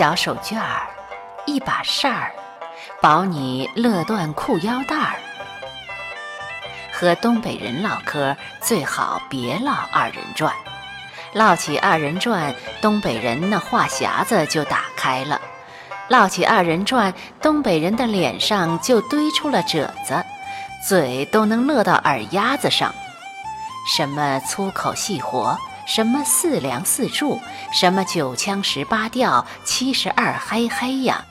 小手绢儿，一把扇儿，保你乐断裤腰带儿。和东北人唠嗑，最好别唠二人转。唠起二人转，东北人那话匣子就打开了；唠起二人转，东北人的脸上就堆出了褶子，嘴都能乐到耳丫子上。什么粗口细活，什么四梁四柱，什么九腔十八调，七十二嗨嗨呀！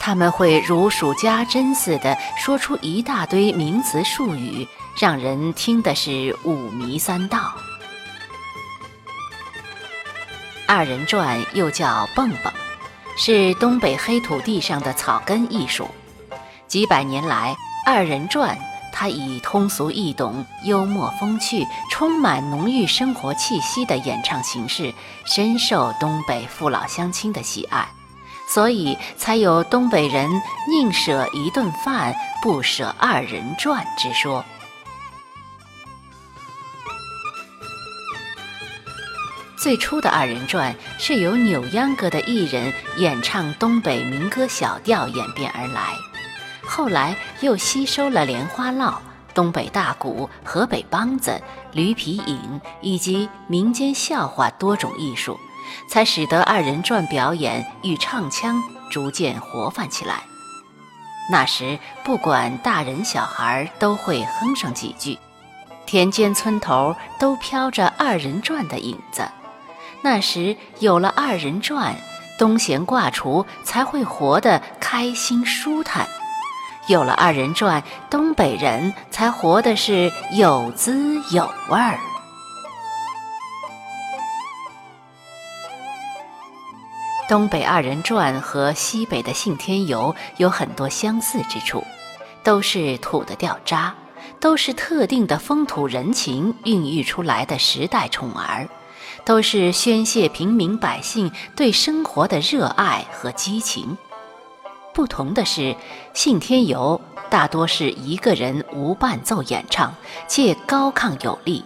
他们会如数家珍似的说出一大堆名词术语，让人听的是五迷三道。二人转又叫蹦蹦，是东北黑土地上的草根艺术。几百年来，二人转。他以通俗易懂、幽默风趣、充满浓郁生活气息的演唱形式，深受东北父老乡亲的喜爱，所以才有东北人宁舍一顿饭，不舍二人转之说。最初的二人转是由扭秧歌的艺人演唱东北民歌小调演变而来。后来又吸收了莲花落、东北大鼓、河北梆子、驴皮影以及民间笑话多种艺术，才使得二人转表演与唱腔逐渐活泛起来。那时，不管大人小孩都会哼上几句，田间村头都飘着二人转的影子。那时有了二人转，东闲挂厨才会活得开心舒坦。有了二人转，东北人才活的是有滋有味儿。东北二人转和西北的信天游有很多相似之处，都是土的掉渣，都是特定的风土人情孕育出来的时代宠儿，都是宣泄平民百姓对生活的热爱和激情。不同的是，信天游大多是一个人无伴奏演唱，且高亢有力；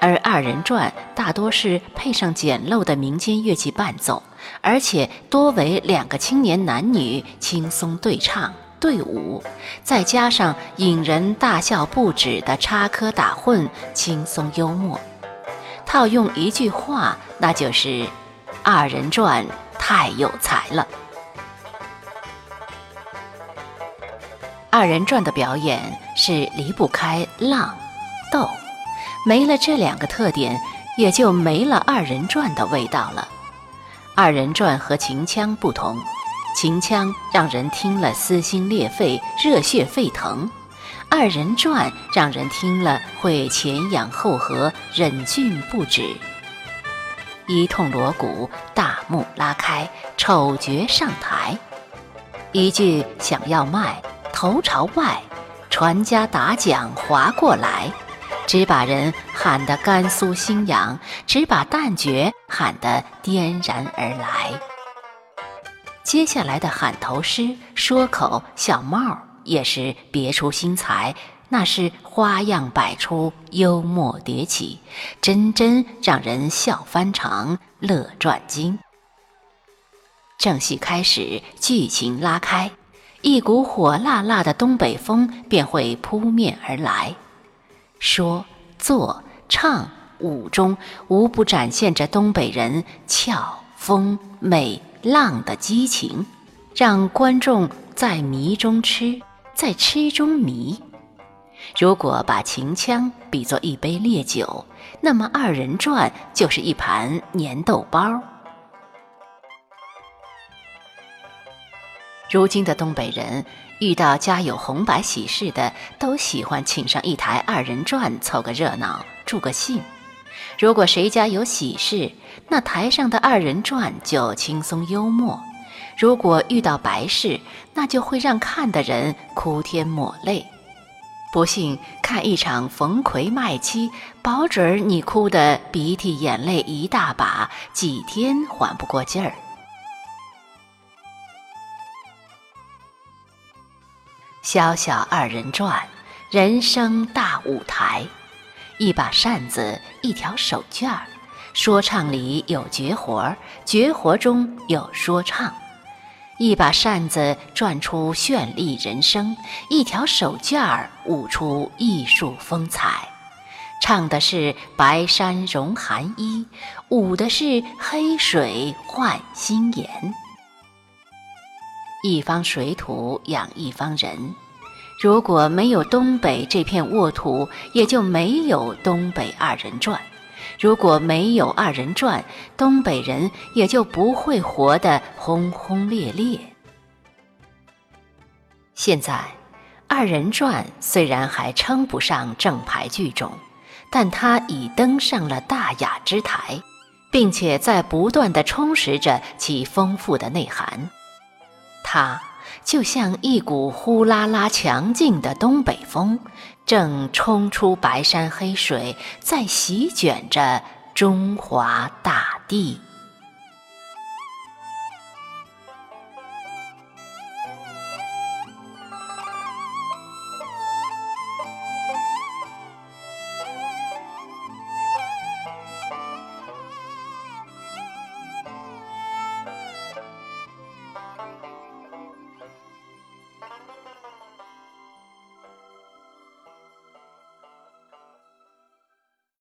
而二人转大多是配上简陋的民间乐器伴奏，而且多为两个青年男女轻松对唱对舞，再加上引人大笑不止的插科打诨，轻松幽默。套用一句话，那就是“二人转太有才了”。二人转的表演是离不开浪、斗，没了这两个特点，也就没了二人转的味道了。二人转和秦腔不同，秦腔让人听了撕心裂肺、热血沸腾；二人转让人听了会前仰后合、忍俊不止。一通锣鼓，大幕拉开，丑角上台，一句想要卖。头朝外，传家打桨划过来，只把人喊得肝酥心痒，只把旦角喊得颠然而来。接下来的喊头诗、说口、小帽也是别出心裁，那是花样百出，幽默迭起，真真让人笑翻肠，乐转筋。正戏开始，剧情拉开。一股火辣辣的东北风便会扑面而来，说、做、唱、舞中无不展现着东北人俏、风、美、浪的激情，让观众在迷中吃，在吃中迷。如果把秦腔比作一杯烈酒，那么二人转就是一盘粘豆包。如今的东北人遇到家有红白喜事的，都喜欢请上一台二人转凑个热闹、助个兴。如果谁家有喜事，那台上的二人转就轻松幽默；如果遇到白事，那就会让看的人哭天抹泪。不信看一场冯魁卖妻，保准儿你哭得鼻涕眼泪一大把，几天缓不过劲儿。小小二人转，人生大舞台。一把扇子，一条手绢儿，说唱里有绝活，绝活中有说唱。一把扇子转出绚丽人生，一条手绢儿舞出艺术风采。唱的是白山融寒衣，舞的是黑水换新颜。一方水土养一方人，如果没有东北这片沃土，也就没有东北二人转；如果没有二人转，东北人也就不会活得轰轰烈烈。现在，二人转虽然还称不上正牌剧种。但它已登上了大雅之台，并且在不断地充实着其丰富的内涵。它就像一股呼啦啦强劲的东北风，正冲出白山黑水，在席卷着中华大地。